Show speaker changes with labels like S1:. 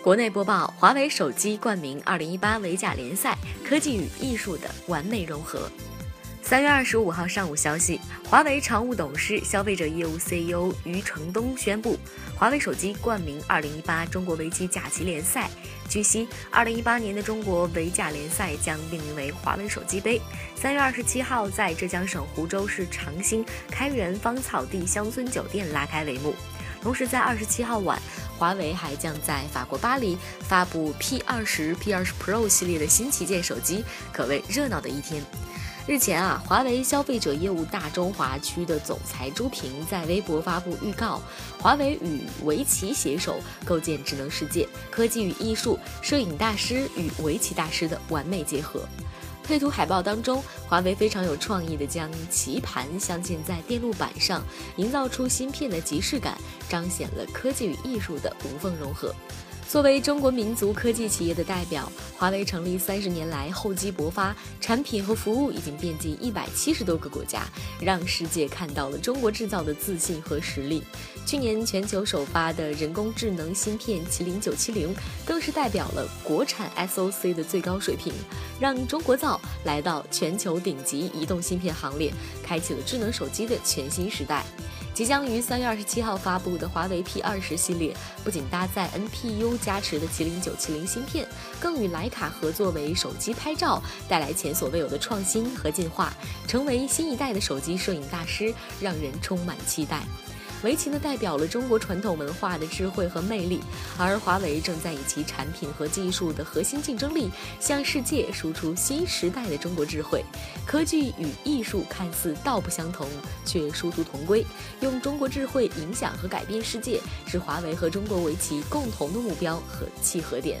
S1: 国内播报：华为手机冠名2018维甲联赛，科技与艺术的完美融合。三月二十五号上午消息，华为常务董事、消费者业务 CEO 余承东宣布，华为手机冠名2018中国围棋甲级联赛。据悉，2018年的中国围甲联赛将命名为华为手机杯。三月二十七号在浙江省湖州市长兴开元芳草地乡村酒店拉开帷幕。同时，在二十七号晚，华为还将在法国巴黎发布 P 二十、P 二十 Pro 系列的新旗舰手机，可谓热闹的一天。日前啊，华为消费者业务大中华区的总裁朱平在微博发布预告：华为与围棋携手构建智能世界，科技与艺术、摄影大师与围棋大师的完美结合。配图海报当中，华为非常有创意的将棋盘镶嵌在电路板上，营造出芯片的即视感，彰显了科技与艺术的无缝融合。作为中国民族科技企业的代表，华为成立三十年来厚积薄发，产品和服务已经遍及一百七十多个国家，让世界看到了中国制造的自信和实力。去年全球首发的人工智能芯片麒麟九七零，更是代表了国产 SOC 的最高水平，让中国造来到全球顶级移动芯片行列，开启了智能手机的全新时代。即将于三月二十七号发布的华为 P 二十系列，不仅搭载 NPU 加持的麒麟九七零芯片，更与徕卡合作为手机拍照，带来前所未有的创新和进化，成为新一代的手机摄影大师，让人充满期待。围棋呢，代表了中国传统文化的智慧和魅力，而华为正在以其产品和技术的核心竞争力，向世界输出新时代的中国智慧。科技与艺术看似道不相同，却殊途同归。用中国智慧影响和改变世界，是华为和中国围棋共同的目标和契合点。